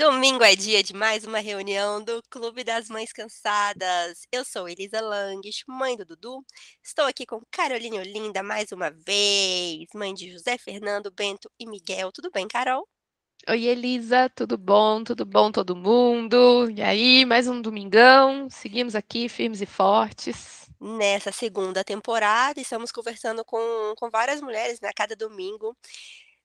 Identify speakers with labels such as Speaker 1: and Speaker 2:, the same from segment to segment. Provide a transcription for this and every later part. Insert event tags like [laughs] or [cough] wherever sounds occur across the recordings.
Speaker 1: Domingo é dia de mais uma reunião do Clube das Mães Cansadas. Eu sou Elisa Langes, mãe do Dudu. Estou aqui com Caroline Olinda mais uma vez, mãe de José Fernando, Bento e Miguel. Tudo bem, Carol?
Speaker 2: Oi, Elisa, tudo bom? Tudo bom, todo mundo? E aí, mais um domingão. Seguimos aqui, firmes e fortes.
Speaker 1: Nessa segunda temporada, estamos conversando com, com várias mulheres, né, a cada domingo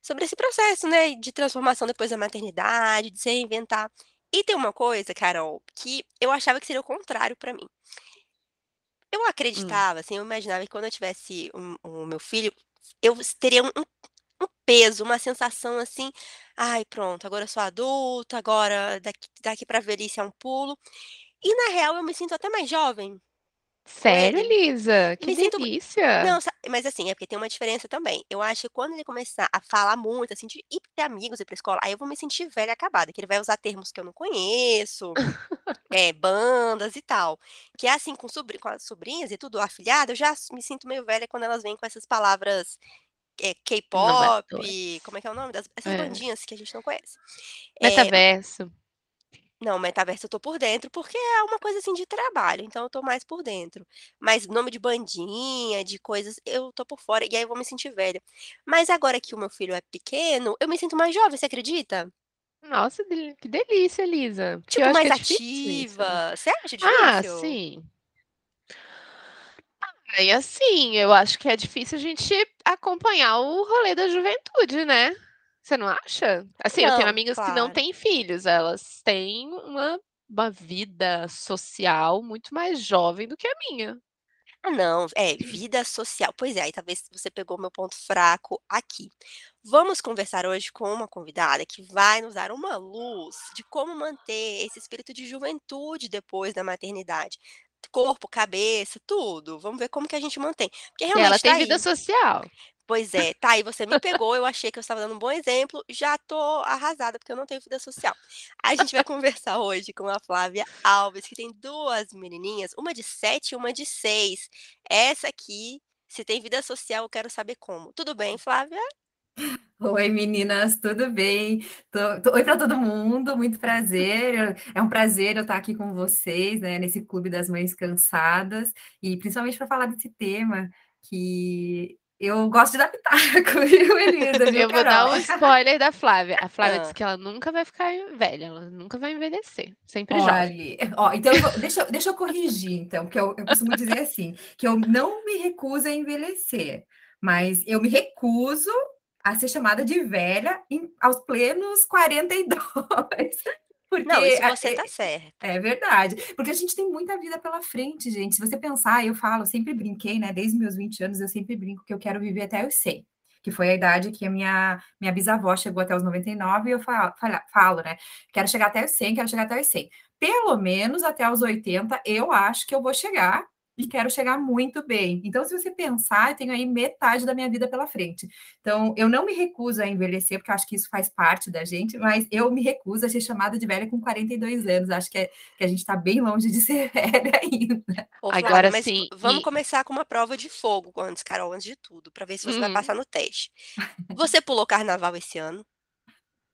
Speaker 1: sobre esse processo, né, de transformação depois da maternidade, de se reinventar. E tem uma coisa, Carol, que eu achava que seria o contrário para mim. Eu
Speaker 2: Hum.
Speaker 1: acreditava, assim, eu imaginava que quando eu tivesse um- o meu filho, eu teria um, um peso, uma sensação assim, ai, pronto, agora eu sou adulta, agora daqui, daqui para velhice é um pulo. E na real eu me sinto até mais jovem
Speaker 2: Sério,
Speaker 1: ele.
Speaker 2: Elisa? Que
Speaker 1: Me sinto
Speaker 2: delícia!
Speaker 1: Não, sa mas assim, é porque tem uma diferença também. Eu acho que quando ele começar a falar muito, assim, de ir ter amigos, ir pra escola, aí eu vou me sentir velha acabada, que ele vai usar termos que eu não conheço, eh, [laughs] bandas e tal. Que é assim com sobri com as sobrinhas e tudo, afilhada, eu já s me sinto meio velha quando elas vêm com essas palavras, eh, K-pop, como é que é o nome das essas
Speaker 2: É.
Speaker 1: bandinhas que a gente não conhece. Eh
Speaker 2: Metaverso.
Speaker 1: Não, metaverso eu tô por dentro, porque é uma coisa, assim, de trabalho, então eu tô mais por dentro. Mas nome de bandinha, de coisas, eu tô por fora, e aí eu vou me sentir velha. Mas agora que o meu filho é pequeno, eu me sinto mais jovem, você acredita?
Speaker 2: Nossa, que delícia, Elisa. Porque eu
Speaker 1: Tipo,
Speaker 2: acho que
Speaker 1: mais
Speaker 2: é difícil
Speaker 1: ativa. Você acha
Speaker 2: Ah,
Speaker 1: difícil?
Speaker 2: sim. Ah, e assim, eu acho que é difícil a gente acompanhar o rolê da juventude, né? Você não acha? Assim, eu tenho
Speaker 1: Não,
Speaker 2: amigas que não
Speaker 1: claro.
Speaker 2: têm filhos, elas têm uma uma vida social muito mais jovem do que a minha.
Speaker 1: Ah, não, é, vida social. Pois é, aí talvez você pegou meu ponto fraco aqui. Vamos conversar hoje com uma convidada que vai nos dar uma luz de como manter esse espírito de juventude depois da maternidade. Corpo, cabeça, tudo. Vamos ver como que a gente mantém. Porque
Speaker 2: E ela
Speaker 1: realmente
Speaker 2: tem
Speaker 1: tá
Speaker 2: vida social.
Speaker 1: Pois é, tá aí, você me pegou, eu achei que eu estava dando um bom exemplo, já tô arrasada, porque eu não tenho vida social. A gente vai conversar hoje com a Flávia Alves, que tem 2 menininhas, uma de 7 e uma de 6. Essa aqui, se tem vida social, eu quero saber como. Tudo bem, Flávia?
Speaker 3: Oi, meninas, tudo bem? Tô- tô- Oi para todo mundo, muito prazer. É um prazer eu estar aqui com vocês, né, nesse Clube das Mães Cansadas, e principalmente para falar desse tema que eu gosto de dar pitaco, [laughs] viu, Elisa, viu,
Speaker 2: Eu vou dar um
Speaker 3: Carol?
Speaker 2: spoiler da Flávia. A Flávia
Speaker 1: Hã.
Speaker 2: disse que ela nunca vai ficar velha, ela nunca vai envelhecer, sempre jovem.
Speaker 3: Olha, ó, então eu vou- deixa, eu- deixa eu corrigir, então, porque eu, eu costumo dizer assim, que eu não me recuso a envelhecer, mas eu me recuso a ser chamada de velha em- aos plenos 42. Porque
Speaker 1: Não, isso você
Speaker 3: é,
Speaker 1: tá certa.
Speaker 3: é verdade, porque a gente tem muita vida pela frente, gente. Se você pensar, eu falo, eu sempre brinquei, né? Desde meus 20 anos, eu sempre brinco que eu quero viver até os 100, que foi a idade que a minha, minha bisavó chegou até os 99, e eu falo, falo, falo, né? Quero chegar até os 100, quero chegar até os 100. Pelo menos até os 80, eu acho que eu vou chegar e quero chegar muito bem. Então, se você pensar, eu tenho aí metade da minha vida pela frente. Então, eu não me recuso a envelhecer, porque eu acho que isso faz parte da gente, mas eu me recuso a ser chamada de velha com 42 anos. Acho que, é, que a gente está bem longe de [laughs] ser velha ainda.
Speaker 1: Ô, Flávia,
Speaker 2: Agora
Speaker 1: mas
Speaker 2: sim,
Speaker 1: vamos
Speaker 2: e
Speaker 1: começar com uma prova de fogo antes, Carol, antes de tudo, pra ver se você vai
Speaker 2: Uhum.
Speaker 1: passar no teste. Você pulou carnaval esse ano?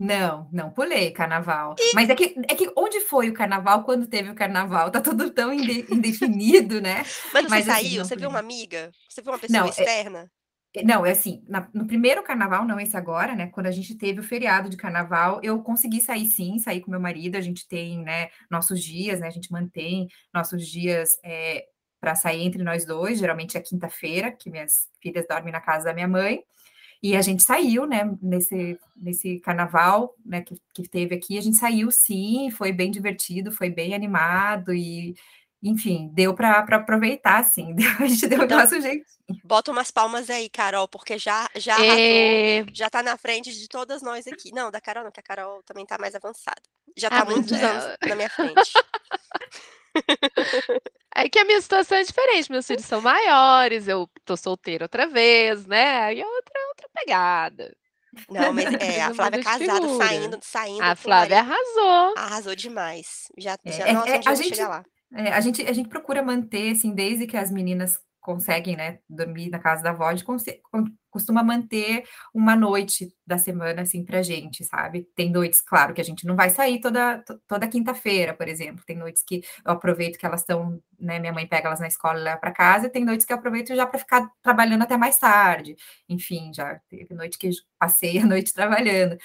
Speaker 3: Não, não pulei carnaval. Mas é que, é que onde foi o carnaval quando teve o carnaval? Tá tudo tão inde- indefinido, né?
Speaker 1: Mas você
Speaker 3: Mas assim,
Speaker 1: saiu? Você viu uma amiga? Você viu uma pessoa
Speaker 3: Não, é,
Speaker 1: externa?
Speaker 3: Não, é assim, na- no primeiro carnaval, não esse agora, né? Quando a gente teve o feriado de carnaval, eu consegui sair sim, sair com meu marido. A gente tem, né, nossos dias, né? A gente mantém nossos dias para sair entre nós dois. Geralmente é quinta-feira, que minhas filhas dormem na casa da minha mãe. E a gente saiu, né, nesse, nesse carnaval, né, que, que teve aqui, a gente saiu sim, foi bem divertido, foi bem animado e, enfim, deu para aproveitar, sim, [laughs] a gente deu o
Speaker 1: Então,
Speaker 3: nosso jeitinho.
Speaker 1: bota umas palmas aí, Carol, porque já, já arrasou,
Speaker 2: É...
Speaker 1: já tá na frente de todas nós aqui. Não, da Carol não, que a Carol também tá mais avançada. Já
Speaker 2: Ah,
Speaker 1: tá
Speaker 2: mas
Speaker 1: muitos anos na minha frente. [laughs] [laughs]
Speaker 2: É que a minha situação é diferente, meus filhos são maiores, eu tô solteira outra vez, né? Aí é outra, outra pegada.
Speaker 1: Não, mas [laughs] é, a Flávia
Speaker 2: mais
Speaker 1: casada,
Speaker 2: figura.
Speaker 1: saindo, saindo
Speaker 2: A Flávia
Speaker 1: marido.
Speaker 2: arrasou.
Speaker 1: Arrasou demais. Já, já,
Speaker 3: É,
Speaker 1: nossa,
Speaker 3: é, a gente,
Speaker 1: chegar lá.
Speaker 3: é, a gente, a gente procura manter, assim, desde que as meninas conseguem, né, dormir na casa da avó, a gente costuma manter uma noite da semana, assim, pra gente, sabe? Tem noites, claro, que a gente não vai sair toda, toda quinta-feira, por exemplo. Tem noites que eu aproveito que elas estão, né, minha mãe pega elas na escola e leva para casa, e tem noites que eu aproveito já para ficar trabalhando até mais tarde. Enfim, já teve noite que passei a noite [laughs] trabalhando.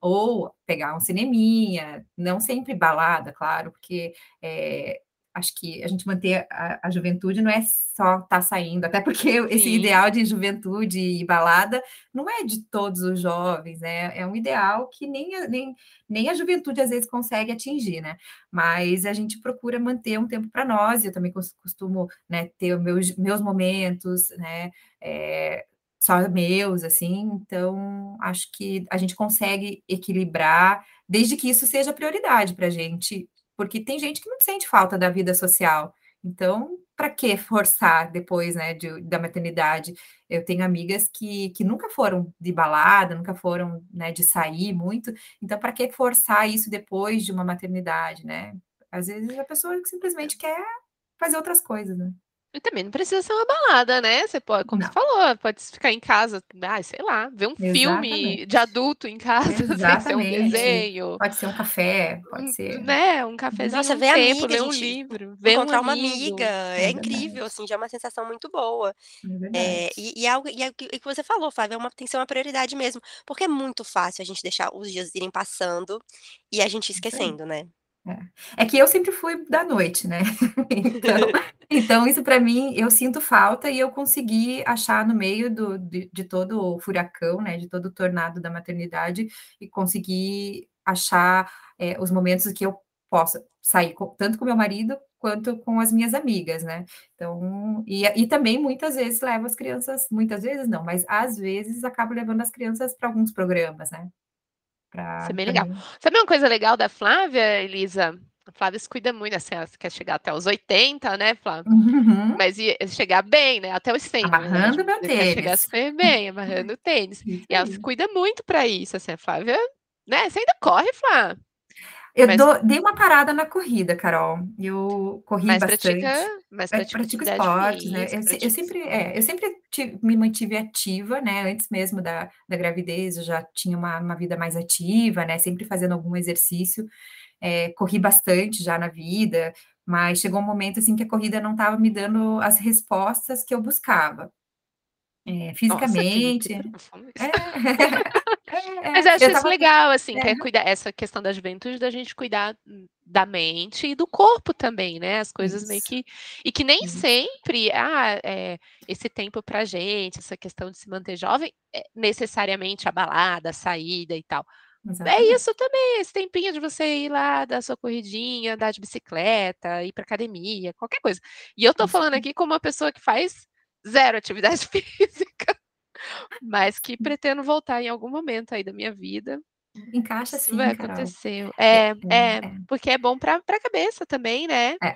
Speaker 3: Ou pegar um cineminha, não sempre balada, claro, porque é, acho que a gente manter a, a juventude não é só estar tá saindo, até porque [laughs] esse ideal de juventude e balada não é de todos os jovens, né? É um ideal que nem a, nem, nem a juventude às vezes consegue atingir, né? Mas a gente procura manter um tempo para nós, eu também costumo né, ter meus, meus momentos, né? É, só meus, assim, então acho que a gente consegue equilibrar, desde que isso seja prioridade para a gente porque tem gente que não sente falta da vida social. Então, para que [laughs] forçar depois, né, de, da maternidade? Eu tenho amigas que, que nunca foram de balada, nunca foram, né, de sair muito. Então, para que forçar isso depois de uma maternidade, né? Às vezes a pessoa simplesmente quer fazer outras coisas, né?
Speaker 2: E também não precisa ser uma balada, né? Você pode, como não. você falou, pode ficar em casa, ah, sei lá, ver um Exatamente. filme de adulto em casa, [laughs] Exatamente. ser um desenho.
Speaker 3: Pode ser um café, pode ser.
Speaker 2: Né, um cafezinho,
Speaker 1: Nossa, ver tempo, amiga, ler um livro, ver encontrar um uma amiga, é, é incrível, assim, já é uma sensação muito boa. É, é e, e, algo, e, e que você falou, Flávia, é uma, tem que ser uma prioridade mesmo, porque é muito fácil a gente deixar os dias irem passando e a gente esquecendo, né?
Speaker 3: É. é. que eu sempre fui da noite, né? [laughs] então, [laughs] então, isso para mim, eu sinto falta e eu consegui achar no meio do, de, de, todo o furacão, né? De todo o tornado da maternidade e consegui achar é, os momentos que eu possa sair com, tanto com meu marido quanto com as minhas amigas, né? Então, e, e também muitas vezes levo as crianças, muitas vezes não, mas às vezes acabo levando as crianças para alguns programas, né?
Speaker 2: Pra, Isso é bem legal. Sabe uma coisa legal da Flávia, Elisa? A Flávia se cuida muito, assim, ela quer chegar até os 80, né, Flávia? Uhum. Mas ia chegar bem, né? Até os 100.
Speaker 3: Amarrando meu tênis.
Speaker 2: Chegar super bem, amarrando o tênis. [laughs] e ela se cuida muito para isso, assim, a Flávia, né? Você ainda corre, Flávia?
Speaker 3: Eu mas... dou, dei uma parada na corrida, Carol. Eu corri
Speaker 2: mas
Speaker 3: bastante.
Speaker 2: Pratica, mas pratica
Speaker 3: pratico esportes, né? Eu, eu, sempre, é, eu sempre tive, me mantive ativa, né? Antes mesmo da, da gravidez, eu já tinha uma, uma vida mais ativa, né? Sempre fazendo algum exercício. É, corri bastante já na vida, mas chegou um momento assim que a corrida não estava me dando as respostas que eu buscava. É, fisicamente. Nossa,
Speaker 2: é, [laughs] é, Mas eu acho eu isso tava... legal, assim, é. cuidar, essa questão da juventude, da gente cuidar da mente e do corpo também, né? As coisas isso. meio que. E que nem isso. sempre, ah, é, esse tempo pra gente, essa questão de se manter jovem, é necessariamente a balada, a saída e tal. É Exatamente. É isso também, esse tempinho de você ir lá, dar sua corridinha, andar de bicicleta, ir pra academia, qualquer coisa. E eu tô falando aqui como uma pessoa que faz zero atividade [laughs] física, mas que pretendo voltar em algum momento aí da minha vida.
Speaker 3: Encaixa sim,
Speaker 2: vai
Speaker 3: Carol.
Speaker 2: acontecer. É, é, é, é, porque é bom para a cabeça também, né?
Speaker 3: É.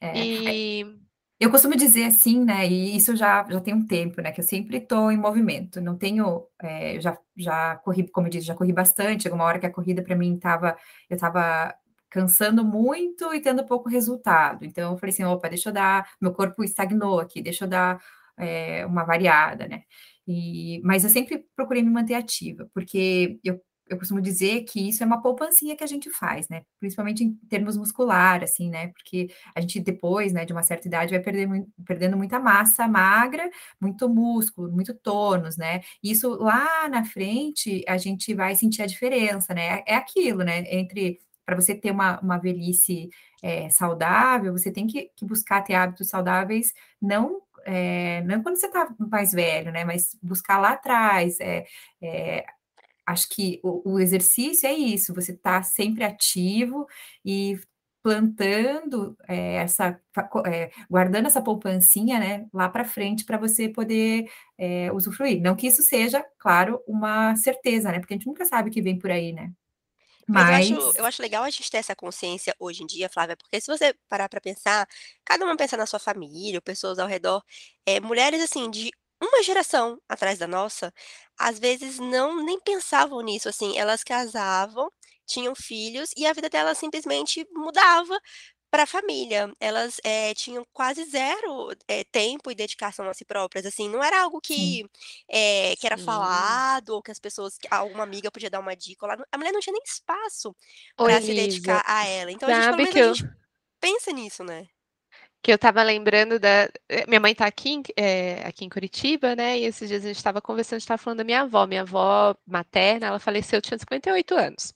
Speaker 3: é. E eu costumo dizer assim, né? E isso já, já tem um tempo, né? Que eu sempre estou em movimento. Não tenho, é, já, já corri, como eu disse, já corri bastante. Chegou uma hora que a corrida para mim estava, eu estava cansando muito e tendo pouco resultado. Então, eu falei assim, opa, deixa eu dar, meu corpo estagnou aqui, deixa eu dar é, uma variada, né? E, mas eu sempre procurei me manter ativa, porque eu, eu costumo dizer que isso é uma poupancinha que a gente faz, né? Principalmente em termos muscular, assim, né? Porque a gente depois, né, de uma certa idade, vai perder, perdendo muita massa magra, muito músculo, muito tônus, né? E isso lá na frente a gente vai sentir a diferença, né? É aquilo, né? Entre para você ter uma, uma velhice é, saudável, você tem que, que, buscar ter hábitos saudáveis, não, é, não quando você está mais velho, né? Mas buscar lá atrás. É acho que o, o, exercício é isso, você está sempre ativo e plantando é, essa, é, guardando essa poupancinha, né, lá para frente para você poder é, usufruir. Não que isso seja, claro, uma certeza, né, porque a gente nunca sabe o que vem por aí, né.
Speaker 1: Mas, eu acho, eu acho legal a gente ter essa consciência hoje em dia, Flávia, porque se você parar para pensar, cada uma pensa na sua família, pessoas ao redor, é, mulheres assim, de uma geração atrás da nossa, às vezes não nem pensavam nisso, assim, elas casavam, tinham filhos e a vida delas simplesmente mudava Pra família, elas, eh, tinham quase 0, eh, tempo e dedicação a si próprias, assim, não era algo que, eh, que era
Speaker 2: Sim.
Speaker 1: falado ou que as pessoas que alguma amiga podia dar uma dica lá, a mulher não tinha nem espaço pra se dedicar a ela, então a gente
Speaker 2: que
Speaker 1: a
Speaker 2: eu
Speaker 1: gente pensa nisso, né.
Speaker 2: que eu estava lembrando da minha mãe tá aqui em aqui em Curitiba, né, e esses dias a gente estava conversando, a gente estava falando da minha avó, minha avó materna, ela faleceu, eu tinha 58 anos.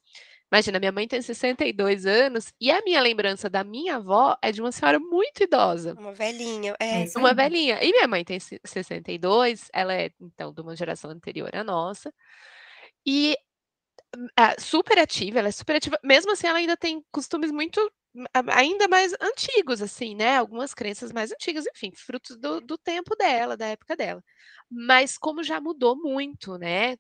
Speaker 2: Imagina, minha mãe tem 62 anos, e a minha lembrança da minha avó é de uma senhora muito idosa.
Speaker 1: Uma velhinha,
Speaker 3: É
Speaker 1: é.
Speaker 2: Uma velhinha. E minha mãe tem se 62, ela é, então, de uma geração anterior à nossa, e, hum, ah, super ativa, ela é super ativa, mesmo assim ela ainda tem costumes muito a ainda mais antigos, assim, né, algumas crenças mais antigas, enfim, frutos do do tempo dela, da época dela. Mas como já mudou muito, né,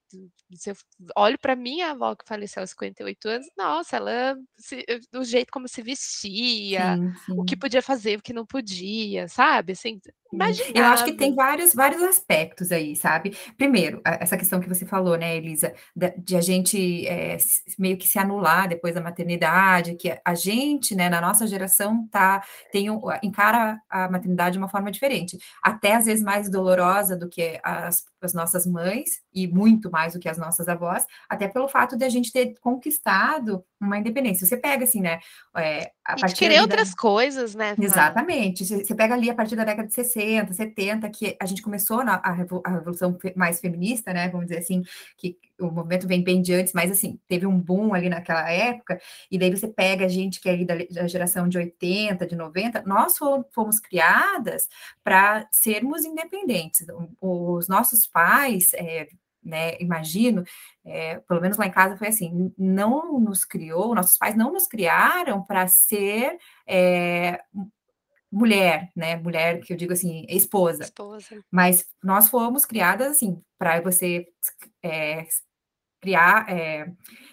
Speaker 2: se eu olho pra minha avó que faleceu aos 58 anos, nossa, ela se do jeito como se vestia,
Speaker 3: Sim,
Speaker 2: o que
Speaker 3: sim.
Speaker 2: podia fazer, o que não podia, sabe, assim,
Speaker 3: Sim, eu acho que tem vários vários aspectos aí, sabe. Primeiro, essa questão que você falou, né, Elisa, de a gente, eh, s meio que se anular depois da maternidade, que a gente, né, na nossa geração tá tem encara a maternidade de uma forma diferente, até às vezes mais dolorosa do que as as nossas mães, e muito mais do que as nossas avós, até pelo fato de a gente ter conquistado uma independência. Você pega assim, né, eh, a
Speaker 2: E de
Speaker 3: partir
Speaker 2: querer
Speaker 3: da
Speaker 2: outras coisas, né,
Speaker 3: exatamente, você pega ali a partir da década de 60, 70, que a gente começou na a a revolução mais feminista, né, vamos dizer assim, que o movimento vem bem de antes, mas assim, teve um boom ali naquela época, e daí você pega a gente que é ali da da geração de 80, de 90, nós fo fomos criadas pra sermos independentes. Os nossos pais, eh, né, imagino, eh, pelo menos lá em casa foi assim, não nos criou nossos pais não nos criaram pra ser, mu mulher, né, mulher que eu digo assim, esposa,
Speaker 1: Esposa.
Speaker 3: mas nós fomos criadas assim, pra você, eh, criar, eh,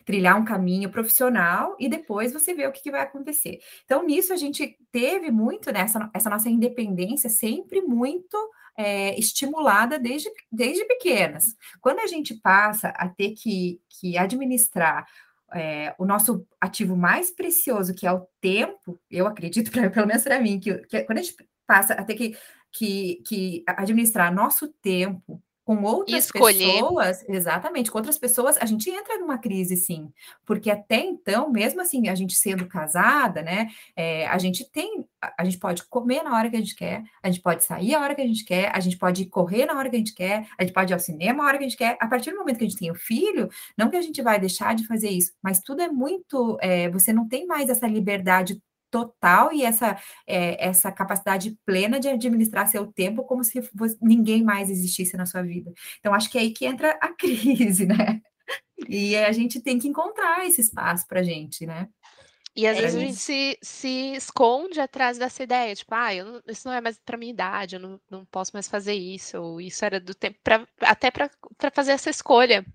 Speaker 3: trilhar um caminho profissional e depois você vê o que que vai acontecer. Então nisso a gente teve muito, né, essa essa nossa independência sempre muito, eh, estimulada desde desde pequenas. Quando a gente passa a ter que que administrar, eh, o nosso ativo mais precioso, que é o tempo, eu acredito, [laughs] pra pelo menos pra mim, que que quando a gente passa a ter que que que administrar nosso tempo com
Speaker 2: E
Speaker 3: outras
Speaker 2: escolher.
Speaker 3: pessoas exatamente, com outras pessoas, a gente entra numa crise sim, porque até então, mesmo assim, a gente sendo casada, né, eh, a gente tem a gente pode comer na hora que a gente quer, a gente pode sair a hora que a gente quer, a gente pode correr na hora que a gente quer, a gente pode ir ao cinema a hora que a gente quer. A partir do momento que a gente tem o filho, não que a gente vai deixar de fazer isso, mas tudo é muito, eh, você não tem mais essa liberdade total e essa, eh, essa capacidade plena de administrar seu tempo como se vo ninguém mais existisse na sua vida. Então acho que é aí que entra a [laughs] crise, né. E a gente tem que encontrar esse espaço pra gente, né.
Speaker 2: E às
Speaker 3: É
Speaker 2: vezes a gente se se esconde atrás dessa ideia, tipo: "Ai, eu isso não é mais pra minha idade, eu não não posso mais fazer isso", ou isso era do tempo pra até pra fazer essa escolha.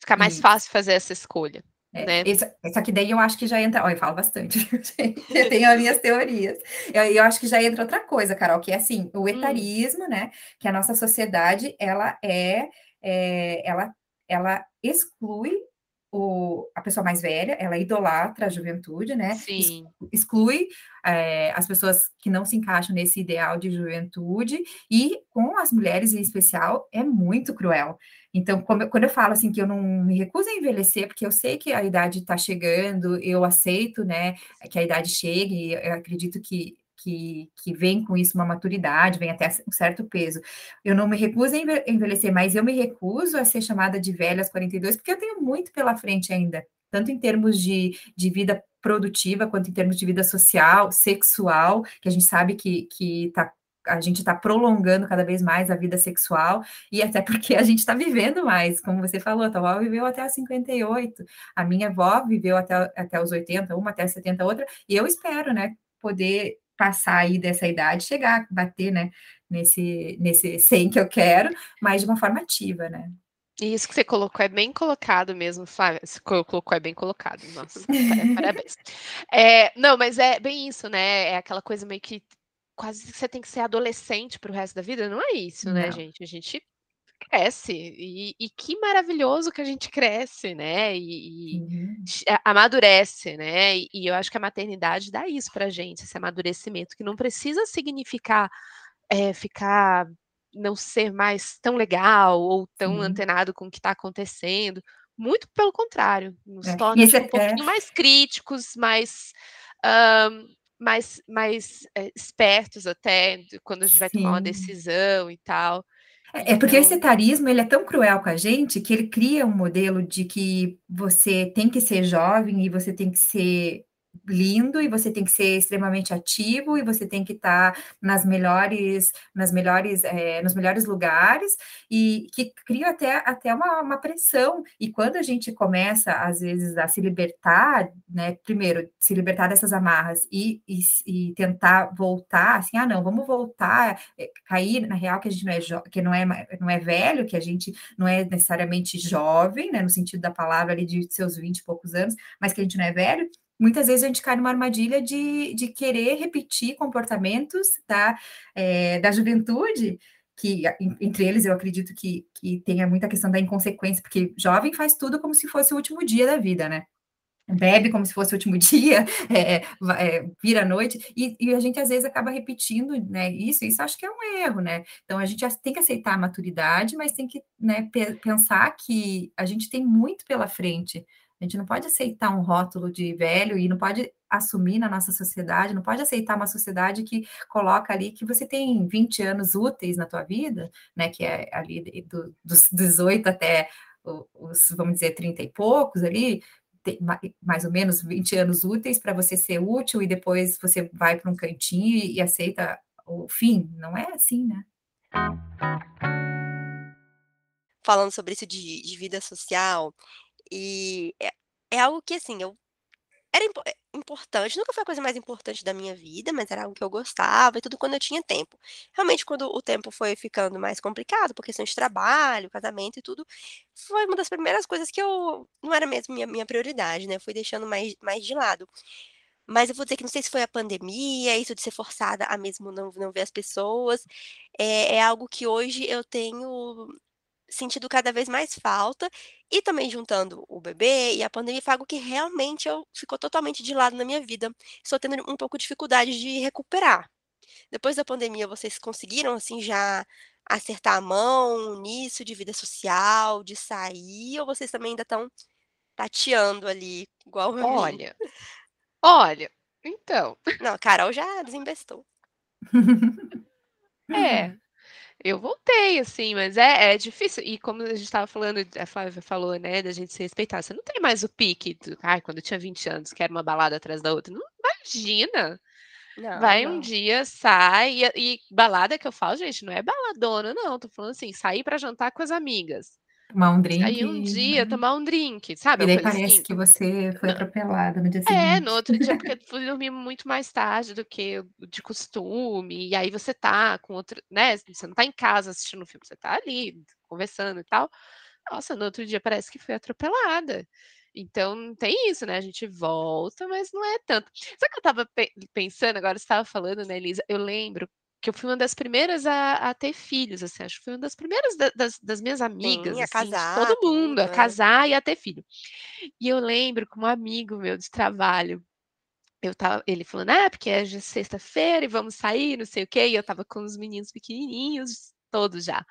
Speaker 2: Ficar mais
Speaker 3: Isso.
Speaker 2: fácil fazer essa escolha,
Speaker 3: É,
Speaker 2: né.
Speaker 3: essa só que daí eu acho que já entra olha, eu falo bastante, [laughs] eu tenho as minhas teorias. Eu eu acho que já entra outra coisa, Carol, que é assim, o
Speaker 2: Hum.
Speaker 3: etarismo, né, que a nossa sociedade ela é, eh, ela ela exclui o a pessoa mais velha, ela idolatra a juventude, né,
Speaker 2: Sim.
Speaker 3: exclui, eh, as pessoas que não se encaixam nesse ideal de juventude, e com as mulheres em especial, é muito cruel. Então, como quando eu falo assim que eu não me recuso a envelhecer, porque eu sei que a idade tá chegando, eu aceito, né, que a idade chegue, eu acredito que que que vem com isso uma maturidade, vem até um certo peso. Eu não me recuso a enve envelhecer, mas eu me recuso a ser chamada de velha aos 42, porque eu tenho muito pela frente ainda, tanto em termos de de vida produtiva, quanto em termos de vida social, sexual, que a gente sabe que que tá a gente tá prolongando cada vez mais a vida sexual, e até porque a gente tá vivendo mais, como você falou, a tua avó viveu até os 58, a minha avó viveu até até os 80, uma até 70, a outra, e eu espero, né, poder passar aí dessa idade, chegar, bater, né, nesse nesse 100 que eu quero, mas de uma forma ativa, né.
Speaker 2: Isso que você colocou é bem colocado mesmo, Flávia, você colocou é bem colocado, nossa, pa [laughs] parabéns. Eh, não, mas é bem isso, né, é aquela coisa meio que quase que você tem que ser adolescente para o resto da vida, não é isso, né,
Speaker 3: Não.
Speaker 2: gente, a gente cresce. E, e, que maravilhoso que a gente cresce, né? E, e uhum. amadurece, né? E, e, eu acho que a maternidade dá isso pra gente, esse amadurecimento, que não precisa significar é, ficar não ser mais tão legal ou tão Sim. antenado com o que está acontecendo. Muito pelo contrário, nos é. torna tipo, um pouquinho mais críticos, mais. Um, mais, mais é, espertos até quando a gente vai tomar uma decisão e tal.
Speaker 3: É, é porque então... esse etarismo ele é tão cruel com a gente que ele cria um modelo de que você tem que ser jovem e você tem que ser lindo e você tem que ser extremamente ativo e você tem que estar nas melhores nas melhores é, nos melhores lugares e que cria até até uma, uma, pressão. E quando a gente começa às vezes a se libertar né primeiro se libertar dessas amarras e, e, e tentar voltar assim ah não vamos voltar é, cair na real que a gente não é que não é não é velho que a gente não é necessariamente jovem né no sentido da palavra ali de seus 20 e poucos anos mas que a gente não é velho muitas vezes a gente cai numa armadilha de, de querer repetir comportamentos da, é, da juventude, que entre eles eu acredito que, que tenha muita questão da inconsequência, porque jovem faz tudo como se fosse o último dia da vida, né? Bebe como se fosse o último [laughs] dia, é, é, vira a noite, e, e, a gente às vezes acaba repetindo né, isso, isso acho que é um erro, né? Então a gente tem que aceitar a maturidade, mas tem que né, pensar que a gente tem muito pela frente, a gente não pode aceitar um rótulo de velho e não pode assumir na nossa sociedade, não pode aceitar uma sociedade que coloca ali que você tem 20 anos úteis na tua vida, né, que é ali do, dos 18 até os, vamos dizer, 30 e poucos ali, mais ou menos 20 anos úteis para você ser útil e depois você vai para um cantinho e aceita o fim. Não é assim, né?
Speaker 1: Falando sobre isso de, de vida social, e é é algo que, assim, eu era impo é importante, nunca foi a coisa mais importante da minha vida, mas era algo que eu gostava e tudo quando eu tinha tempo. Realmente, quando o tempo foi ficando mais complicado, por questão de trabalho, casamento e tudo, foi uma das primeiras coisas que eu não era mesmo minha minha prioridade, né, fui deixando mais mais de lado. Mas eu vou dizer que não sei se foi a pandemia, isso de ser forçada a mesmo não não ver as pessoas, é é algo que hoje eu tenho sentido cada vez mais falta, e também juntando o bebê e a pandemia foi algo que realmente eu ficou totalmente de lado na minha vida. Estou tendo um pouco de dificuldade de recuperar. Depois da pandemia, vocês conseguiram assim já acertar a mão nisso de vida social, de sair, ou vocês também ainda estão tateando ali, igual a
Speaker 2: Olha, olha, então.
Speaker 1: Não, a Carol já desinvestou.
Speaker 2: É, eu voltei, assim, mas é, é difícil. E como a gente estava falando, a Flávia falou, né, da gente se respeitar. Você não tem mais o pique. Do, ai, quando eu tinha 20 anos, que era uma balada atrás da outra. Não imagina. Não, Vai não. um dia, sai. E, e, balada que eu falo, gente, não é baladona, não. Tô falando assim, sair para jantar com as amigas.
Speaker 3: Tomar um drink.
Speaker 2: Aí um dia, tomar um drink, sabe?
Speaker 3: E daí parece assim, que você foi atropelada no dia é, seguinte.
Speaker 2: É, no outro dia, [laughs] porque fui dormir muito mais tarde do que de costume, e aí você tá com outro, né? Você não tá em casa assistindo o filme, você tá ali conversando e tal. Nossa, no outro dia parece que foi atropelada. Então tem isso, né? A gente volta, mas não é tanto. Sabe que eu tava pensando, agora você estava falando, né, Elisa? Eu lembro que eu fui uma das primeiras a, a ter filhos, assim, acho que fui uma das primeiras da, das, das, minhas amigas, Sim, assim, casar, todo mundo, a casar e a ter filho. E eu lembro como um amigo meu de trabalho, eu tava, ele falando, ah, porque é sexta-feira e vamos sair, não sei o quê, e eu tava com os meninos pequenininhos, todos já.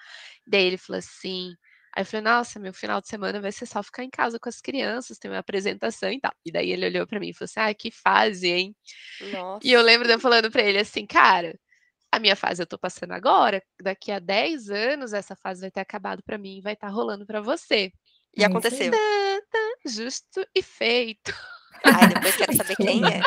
Speaker 2: Daí ele falou assim, Aí eu falei, nossa, meu final de semana vai ser só ficar em casa com as crianças, tem uma apresentação e tal. E daí ele olhou para mim e falou assim, ah, que fase, hein? Nossa. E eu lembro de eu falando para ele assim, cara, a minha fase eu tô passando agora, daqui a 10 anos essa fase vai ter acabado para mim e vai estar tá rolando para você.
Speaker 1: E aconteceu.
Speaker 2: Justo e feito.
Speaker 1: Ai, depois quero saber [laughs] quem é.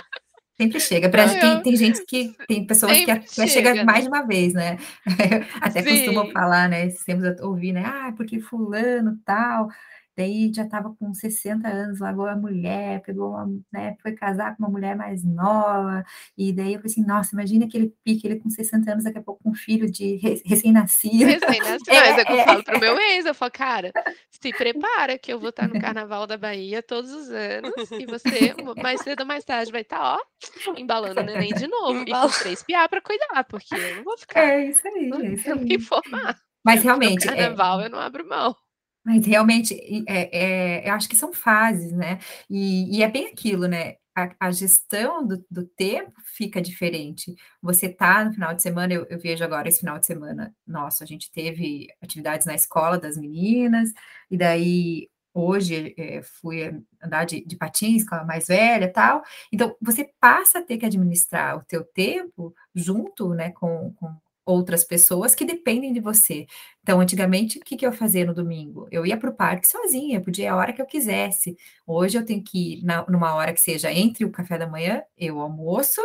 Speaker 3: Sempre chega. Pra, tem, tem gente que. Tem pessoas Sempre que chega. chega mais de uma vez, né? [laughs] Até Sim. costumam falar, né? Sempre ouvir, né? Ah, porque fulano tal Daí já estava com 60 anos, largou a mulher, pegou uma, né, foi casar com uma mulher mais nova, e daí eu falei assim, nossa, imagina aquele pique, ele com 60 anos, daqui a pouco com um filho de recém-nascido.
Speaker 2: Recém-nascido, é, mas é que eu falo pro meu ex, eu falo, cara, se [laughs] prepara que eu vou estar no Carnaval da Bahia todos os anos, e você, mais cedo ou mais tarde, vai estar, ó, embalando o neném de novo, e com três piá para cuidar, porque eu não vou ficar.
Speaker 3: É isso aí, é isso aí.
Speaker 2: informar.
Speaker 3: Mas realmente.
Speaker 2: No carnaval é... eu não abro mão.
Speaker 3: Mas realmente, é, é, eu acho que são fases, né? E, e é bem aquilo, né? A, a gestão do, do, tempo fica diferente. Você tá no final de semana, eu, eu, vejo agora esse final de semana, nossa, a gente teve atividades na escola das meninas, e daí hoje é, fui andar de, de patins com a mais velha tal. Então, você passa a ter que administrar o teu tempo junto né, com, com outras pessoas que dependem de você. Então, antigamente, o que, que eu fazia no domingo? Eu ia para o parque sozinha, podia ir a hora que eu quisesse. Hoje eu tenho que ir na, numa hora que seja entre o café da manhã, eu almoço,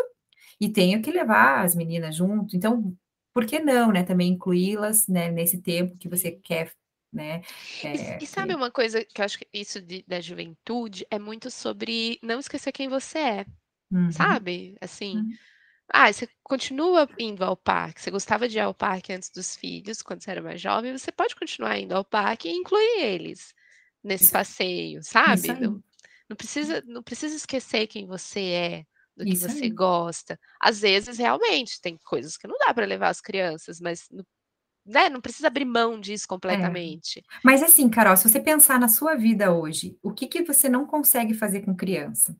Speaker 3: e tenho que levar as meninas junto. Então, por que não, né? Também incluí-las né, nesse tempo que você quer né?
Speaker 2: É, e, e, sabe uma coisa que eu acho que isso de, da juventude é muito sobre não esquecer quem você é, uhum. sabe? Assim, uhum. Ah, você continua indo ao parque. Você gostava de ir ao parque antes dos filhos, quando você era mais jovem, você pode continuar indo ao parque e incluir eles nesse Isso. passeio, sabe? Não, não, precisa, não precisa esquecer quem você é, do que Isso você aí. gosta. Às vezes, realmente, tem coisas que não dá para levar as crianças, mas né, não precisa abrir mão disso é. completamente.
Speaker 3: É. Mas assim, Carol, se você pensar na sua vida hoje, o que, que você não consegue fazer com criança?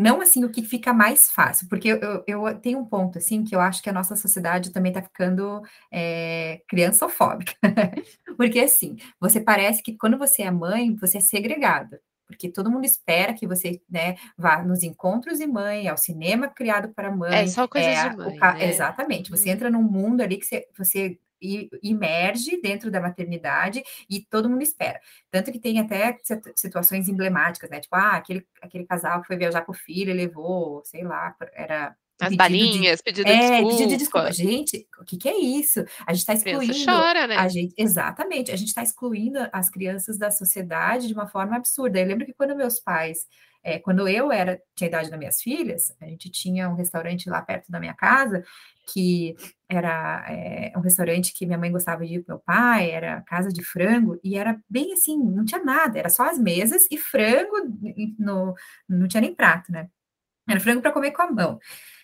Speaker 3: Não assim o que fica mais fácil, porque eu, eu, tenho um ponto assim que eu acho que a nossa sociedade também está ficando é, criançofóbica. [laughs] porque assim, você parece que quando você é mãe, você é segregada porque todo mundo espera que você né, vá nos encontros de mãe, ao cinema criado para mãe.
Speaker 2: É só coisas é, de mãe.
Speaker 3: Né? Exatamente. Você uhum. entra num mundo ali que você, você emerge dentro da maternidade e todo mundo espera. Tanto que tem até situações emblemáticas, né? Tipo, ah, aquele, aquele casal que foi viajar com o filho e levou, sei lá, era
Speaker 2: as balinhas, de, pedido de é, desculpa. Pedido de desculpa.
Speaker 3: Gente, o que, que é isso? A gente está excluindo.
Speaker 2: chora, né?
Speaker 3: A gente, exatamente, a gente está excluindo as crianças da sociedade de uma forma absurda. Eu lembro que quando meus pais, é, quando eu era, tinha idade das minhas filhas, a gente tinha um restaurante lá perto da minha casa que era é, um restaurante que minha mãe gostava de ir com meu pai, era casa de frango, e era bem assim, não tinha nada, era só as mesas e frango, no, não tinha nem prato, né? Era frango para comer com a mão.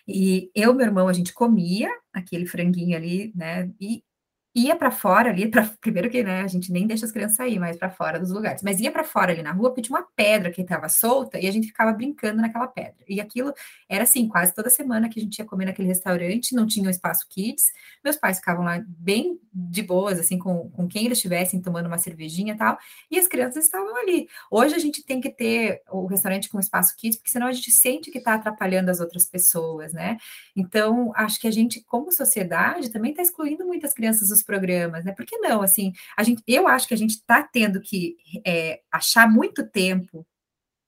Speaker 3: E eu, meu irmão, a gente comia aquele franguinho ali, né? E ia para fora ali, pra, [laughs] primeiro que né, a gente nem deixa as crianças sair mais para fora dos lugares, mas ia para fora ali na rua, pedir uma pedra que estava solta e a gente ficava brincando naquela pedra. E aquilo era assim, quase toda semana que a gente ia comer naquele restaurante, não tinha um espaço kids, meus pais ficavam lá bem de boas, assim, com, com quem eles estivessem tomando uma cervejinha e tal, e as crianças estavam ali. Hoje a gente tem que ter o restaurante com espaço kids, porque senão a gente sente que está atrapalhando as outras pessoas, né? Então, acho que a gente, como sociedade, também está excluindo muitas crianças dos programas, né? Por que não? Assim, a gente, eu acho que a gente está tendo que é, achar muito tempo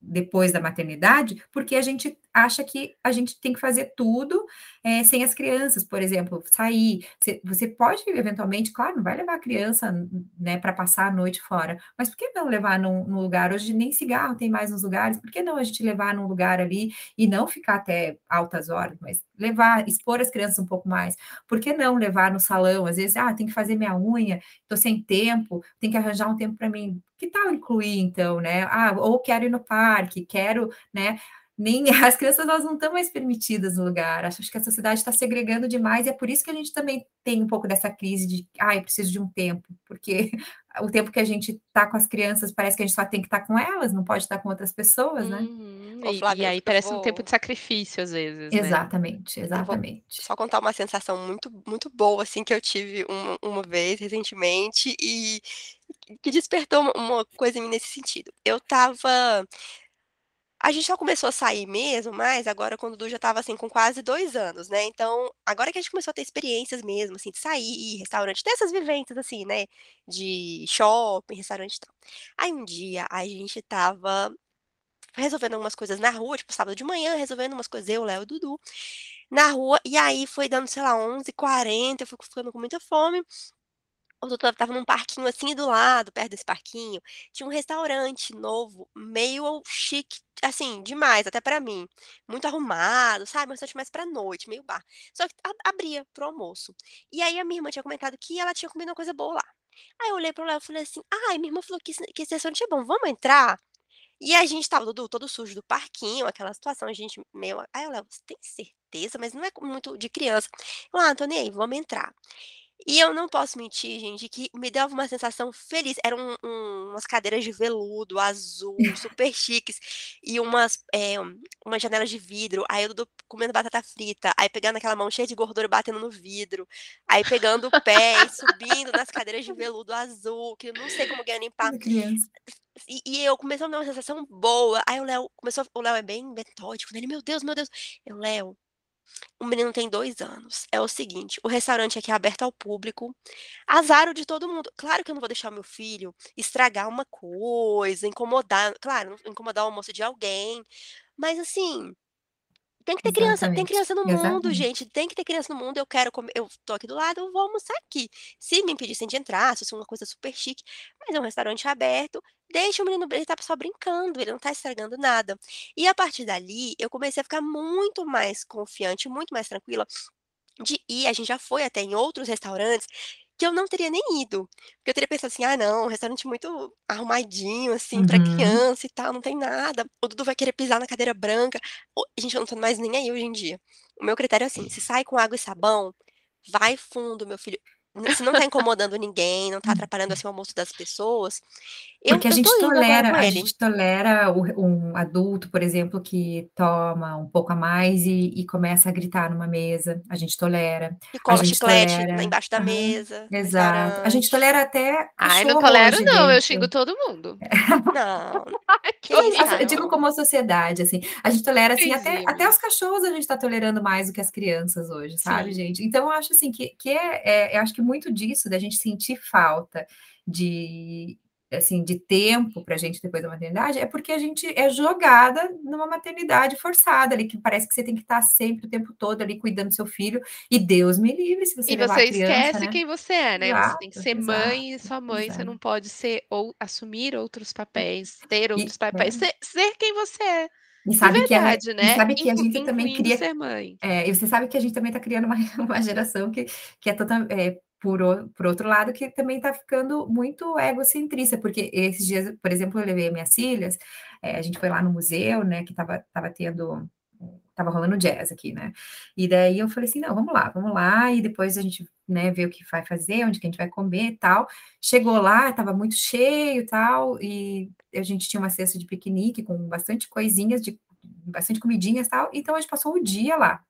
Speaker 3: depois da maternidade, porque a gente acha que a gente tem que fazer tudo é, sem as crianças, por exemplo, sair. Você, você, pode, eventualmente, claro, não vai levar a criança né, para passar a noite fora, mas por que não levar num, num, lugar? Hoje nem cigarro tem mais nos lugares, por que não a gente levar num lugar ali e não ficar até altas horas, mas levar, expor as crianças um pouco mais? Por que não levar no salão? Às vezes, ah, tem que fazer minha unha, estou sem tempo, tem que arranjar um tempo para mim. Que tal incluir, então, né? Ah, ou quero ir no parque, quero, né? Nem [laughs] as crianças elas não estão mais permitidas no lugar. Acho que a sociedade está segregando demais e é por isso que a gente também tem um pouco dessa crise de, ah, eu preciso de um tempo, porque [laughs] o tempo que a gente está com as crianças parece que a gente só tem que estar tá com elas, não pode estar tá com outras pessoas, né?
Speaker 2: Uhum. E, Flávia, e, aí parece vou... um tempo de sacrifício às vezes.
Speaker 3: Né? Exatamente, né? exatamente.
Speaker 1: Só contar uma sensação muito, muito boa assim que eu tive uma, uma vez recentemente e que despertou uma, uma coisa em mim nesse sentido. Eu estava a gente só começou a sair mesmo, mas agora quando o Du já estava assim com quase dois anos, né? Então, agora que a gente começou a ter experiências mesmo, assim, de sair, restaurante, ter essas vivências, assim, né? De shopping, restaurante e tal. Aí um dia a gente tava resolvendo algumas coisas na rua, tipo, sábado de manhã, resolvendo umas coisas, eu, Léo e Dudu, na rua, e aí foi dando, sei lá, 11h40, eu fui ficando com muita fome, o doutor estava num parquinho assim do lado, perto desse parquinho, tinha um restaurante novo, meio chique, assim, demais, até para mim. Muito arrumado, sabe? Um restaurante mais pra noite, meio bar. Só que abria pro almoço. E aí a minha irmã tinha comentado que ela tinha comido uma coisa boa lá. Aí eu olhei pro Léo e falei assim: ai, minha irmã falou que esse, que esse restaurante é bom, vamos entrar? E a gente tava Dudu, todo sujo do parquinho, aquela situação, a gente meio. Aí eu Léo, você tem certeza? Mas não é muito de criança. Eu, ah, Antônia, aí, vamos entrar. E eu não posso mentir, gente, que me dava uma sensação feliz. Eram um, um, umas cadeiras de veludo azul, super chiques, e umas, é, umas janelas de vidro. Aí eu comendo batata frita, aí pegando aquela mão cheia de gordura batendo no vidro, aí pegando o pé e subindo nas cadeiras de veludo azul, que eu não sei como ganhar limpar. E, e, eu comecei a ter uma sensação boa. Aí o Léo começou, o Léo é bem metódico, né? Ele, meu Deus, meu Deus. Eu, Léo, o menino tem dois anos. É o seguinte: o restaurante aqui é aberto ao público. Azar de todo mundo. Claro que eu não vou deixar meu filho estragar uma coisa, incomodar. Claro, incomodar o almoço de alguém. Mas assim, tem que ter criança, tem criança no mundo, gente. Tem que ter criança no mundo. Eu quero comer, eu tô aqui do lado, eu vou almoçar aqui. Se me impedissem de entrar, se fosse uma coisa super chique, mas é um restaurante aberto, deixa o menino, ele tá só brincando, ele não tá estragando nada. E a partir dali, eu comecei a ficar muito mais confiante, muito mais tranquila de ir. A gente já foi até em outros restaurantes que eu não teria nem ido. Porque eu teria pensado assim: ah, não, um restaurante muito arrumadinho, assim, pra
Speaker 3: Uhum.
Speaker 1: criança e tal, não tem nada. O Dudu vai querer pisar na cadeira branca. Gente, eu não tô mais nem aí hoje em dia. O meu critério é assim: se sai com água e sabão, vai fundo, meu filho. Se não tá incomodando ninguém, não tá atrapalhando, assim, o almoço das pessoas, eu
Speaker 3: Porque a
Speaker 1: eu
Speaker 3: gente tolera a gente tolera o um adulto, por exemplo, que toma um pouco a mais e e começa a gritar numa mesa, a gente tolera. A
Speaker 1: cola chiclete na
Speaker 3: tolera
Speaker 1: embaixo da mesa,
Speaker 3: exato. A gente tolera até
Speaker 2: Ai, não tolero não, eu
Speaker 3: dentro.
Speaker 2: xingo todo mundo. [laughs]
Speaker 1: Não,
Speaker 3: Eu digo como a sociedade, assim, a gente tolera, assim, até até os cachorros a gente tá tolerando mais do que as crianças hoje, sabe,
Speaker 2: Sim.
Speaker 3: gente. Então eu acho, assim, que que é é eu acho que muito disso, da gente sentir falta de, assim, de tempo pra gente depois da maternidade, é porque a gente é jogada numa maternidade forçada ali, que parece que você tem que estar sempre o tempo todo ali cuidando do seu filho, e Deus me livre se você
Speaker 2: E você
Speaker 3: a criança,
Speaker 2: esquece
Speaker 3: né.
Speaker 2: quem você é, né, você tem que
Speaker 3: Exato,
Speaker 2: ser
Speaker 3: exato,
Speaker 2: mãe e sua mãe você
Speaker 3: exato.
Speaker 2: não pode ser ou assumir outros papéis, ter
Speaker 3: E
Speaker 2: outros papéis,
Speaker 3: é.
Speaker 2: ser ser quem você é,
Speaker 3: E sabe que a
Speaker 2: verdade,
Speaker 3: e
Speaker 2: né,
Speaker 3: sabe que a gente também cria
Speaker 2: ser mãe.
Speaker 3: é, e você sabe que a gente também tá criando uma [laughs] uma geração que que é total eh, por por outro lado, que também tá ficando muito egocentrista, porque esses dias, por exemplo, eu levei minhas filhas, eh, a gente foi lá no museu, né, que estava estava tendo estava rolando jazz aqui, né. E daí eu falei assim: "Não, vamos lá, vamos lá e depois a gente, né, vê o que vai fazer, onde que a gente vai comer e tal". Chegou lá, estava muito cheio e tal, e a gente tinha uma cesta de piquenique com bastante coisinhas de bastante comidinhas, tal, então a gente passou o dia lá.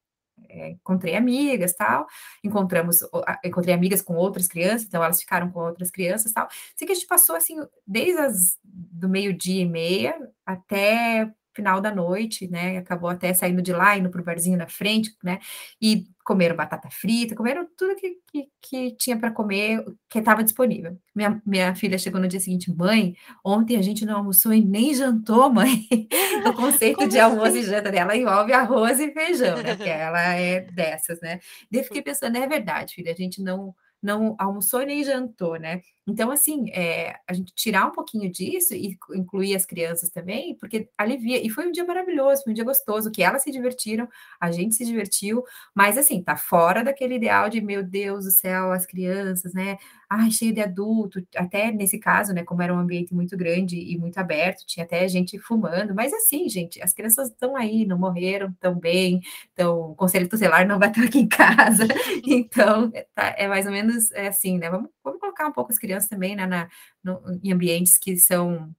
Speaker 3: Eh, encontrei amigas, tal, encontramos encontrei amigas com outras crianças, então elas ficaram com outras crianças, tal. Sei que a gente passou, assim, desde as do meio-dia e meia até final da noite, né, acabou até saindo de lá, indo para o barzinho na frente, né, e comeram batata frita, comeram tudo que que que tinha para comer, que estava disponível. Minha minha filha chegou no dia seguinte: "Mãe, ontem a gente não almoçou e nem jantou, mãe". [laughs] O conceito
Speaker 1: Como
Speaker 3: de almoço e
Speaker 1: assim?
Speaker 3: janta dela envolve arroz e feijão, né, porque ela é dessas, né. Daí fiquei pensando: "É verdade, filha, a gente não não almoçou e nem jantou, né". Então, assim, eh, a gente tirar um pouquinho disso e incluir as crianças também, porque alivia. E foi um dia maravilhoso, foi um dia gostoso, que elas se divertiram, a gente se divertiu, mas, assim, tá fora daquele ideal de: "Meu Deus do céu, as crianças, né, ai, cheio de adulto", até nesse caso, né, como era um ambiente muito grande e muito aberto, tinha até gente fumando, mas assim, gente, as crianças estão aí, não morreram, estão bem, estão o conselho tutelar não bateu aqui em casa, [laughs] então, tá é mais ou menos, é assim, né, vamos vamos colocar um pouco as crianças também, né, na no em ambientes que são,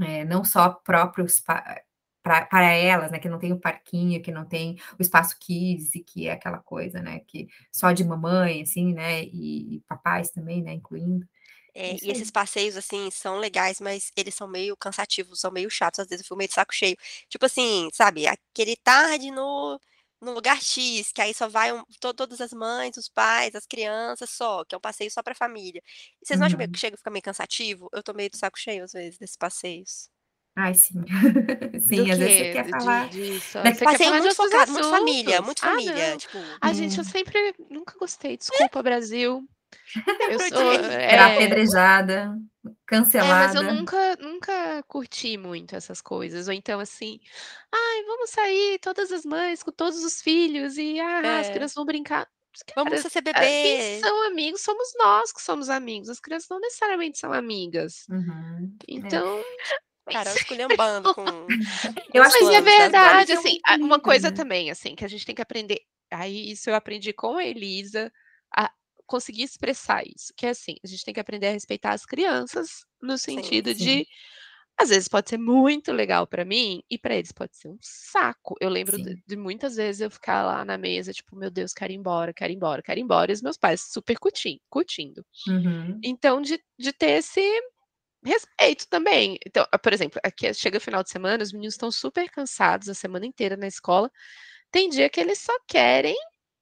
Speaker 3: eh, não só próprios pa pra para elas, né, que não tem o parquinho, que não tem o espaço kids e que é aquela coisa, né, que só de mamãe, assim, né, e e papais também, né, incluindo. É
Speaker 1: É, e esses passeios, assim, são legais, mas eles são meio cansativos, são meio chatos, às vezes eu fico meio de saco cheio. Tipo assim, sabe, aquele tarde no no lugar X, que aí só vai um to todas as mães, os pais, as crianças só, que é um passeio só pra família. Vocês não acham meio que
Speaker 3: Uhum.
Speaker 1: chega a ficar meio cansativo? Eu tô meio de saco cheio, às vezes, desses passeios.
Speaker 3: Ai, sim. [laughs]
Speaker 2: Do
Speaker 3: Sim, às vezes você
Speaker 2: quê?
Speaker 3: quer
Speaker 2: De
Speaker 3: falar
Speaker 2: de
Speaker 3: da
Speaker 2: você falar de
Speaker 1: muito focado, muito família, muito
Speaker 2: Ah,
Speaker 1: família, tipo
Speaker 2: Ai, gente, eu
Speaker 3: Hum.
Speaker 2: sempre nunca gostei, desculpa Brasil. Eu sou?
Speaker 3: Será
Speaker 2: eh
Speaker 3: apedrejada,
Speaker 2: É, mas eu
Speaker 3: cancelada.
Speaker 2: nunca nunca curti muito essas coisas, ou então, assim: "Ai, vamos sair todas as mães com todos os filhos e, ah, as
Speaker 1: É.
Speaker 2: crianças vão brincar".
Speaker 1: Vamos
Speaker 2: cara,
Speaker 1: ser
Speaker 2: ah, quem
Speaker 1: CCBB.
Speaker 2: são amigos somos nós que somos amigos, as crianças não necessariamente são amigas.
Speaker 3: Uhum. É.
Speaker 2: Então,
Speaker 1: esculhambando com [laughs] com
Speaker 3: Eu acho que
Speaker 2: Mas é verdade,
Speaker 3: um
Speaker 2: assim, uma coisa também, assim, que a gente tem que aprender aí isso eu aprendi com a Elisa, a conseguir expressar isso, que é assim, a gente tem que aprender a respeitar as crianças, no sentido
Speaker 3: sim, sim.
Speaker 2: de às vezes pode ser muito legal para mim e para eles pode ser um saco. Eu lembro de, de, muitas vezes eu ficar lá na mesa, tipo, meu Deus, quero ir embora, quero ir embora, quero ir embora, e os meus pais super curtindo. curtindo.
Speaker 3: Uhum.
Speaker 2: Então, de, de ter esse respeito também. Então, por exemplo, aqui chega o final de semana, os meninos estão super cansados a semana inteira na escola. Tem dia que eles só querem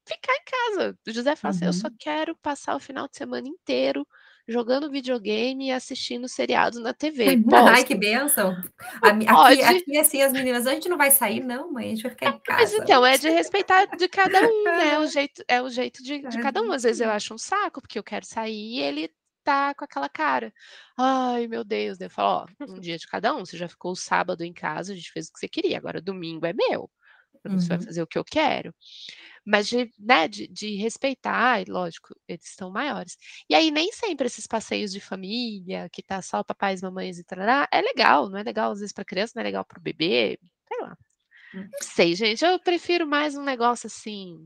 Speaker 2: ficar em casa. O José fala uhum. assim: eu só uhum. quero passar o final de semana inteiro jogando videogame e assistindo seriados na TV.
Speaker 3: Posso? [laughs] Ai, que benção! Aqui, aqui, assim, as meninas, a gente não vai sair, não, mãe, a gente vai ficar em casa.
Speaker 2: Mas então, é de respeitar de cada um, né? O [laughs] jeito, é o jeito de, de cada um. Às vezes eu acho um saco, porque eu quero sair e ele tá com aquela cara. Ai, meu Deus. Eu falo, ó, um [laughs] dia de cada um. Você já ficou o sábado em casa, a gente fez o que você queria. Agora domingo é meu. Você vai uhum. fazer o que eu quero mas de, né, de, de respeitar, e lógico, eles estão maiores. E aí nem sempre esses passeios de família, que tá só papais, mamães e tal, é legal, não é legal às vezes para criança, não é legal para o bebê, sei lá. Hum. Não sei, gente, eu prefiro mais um negócio assim,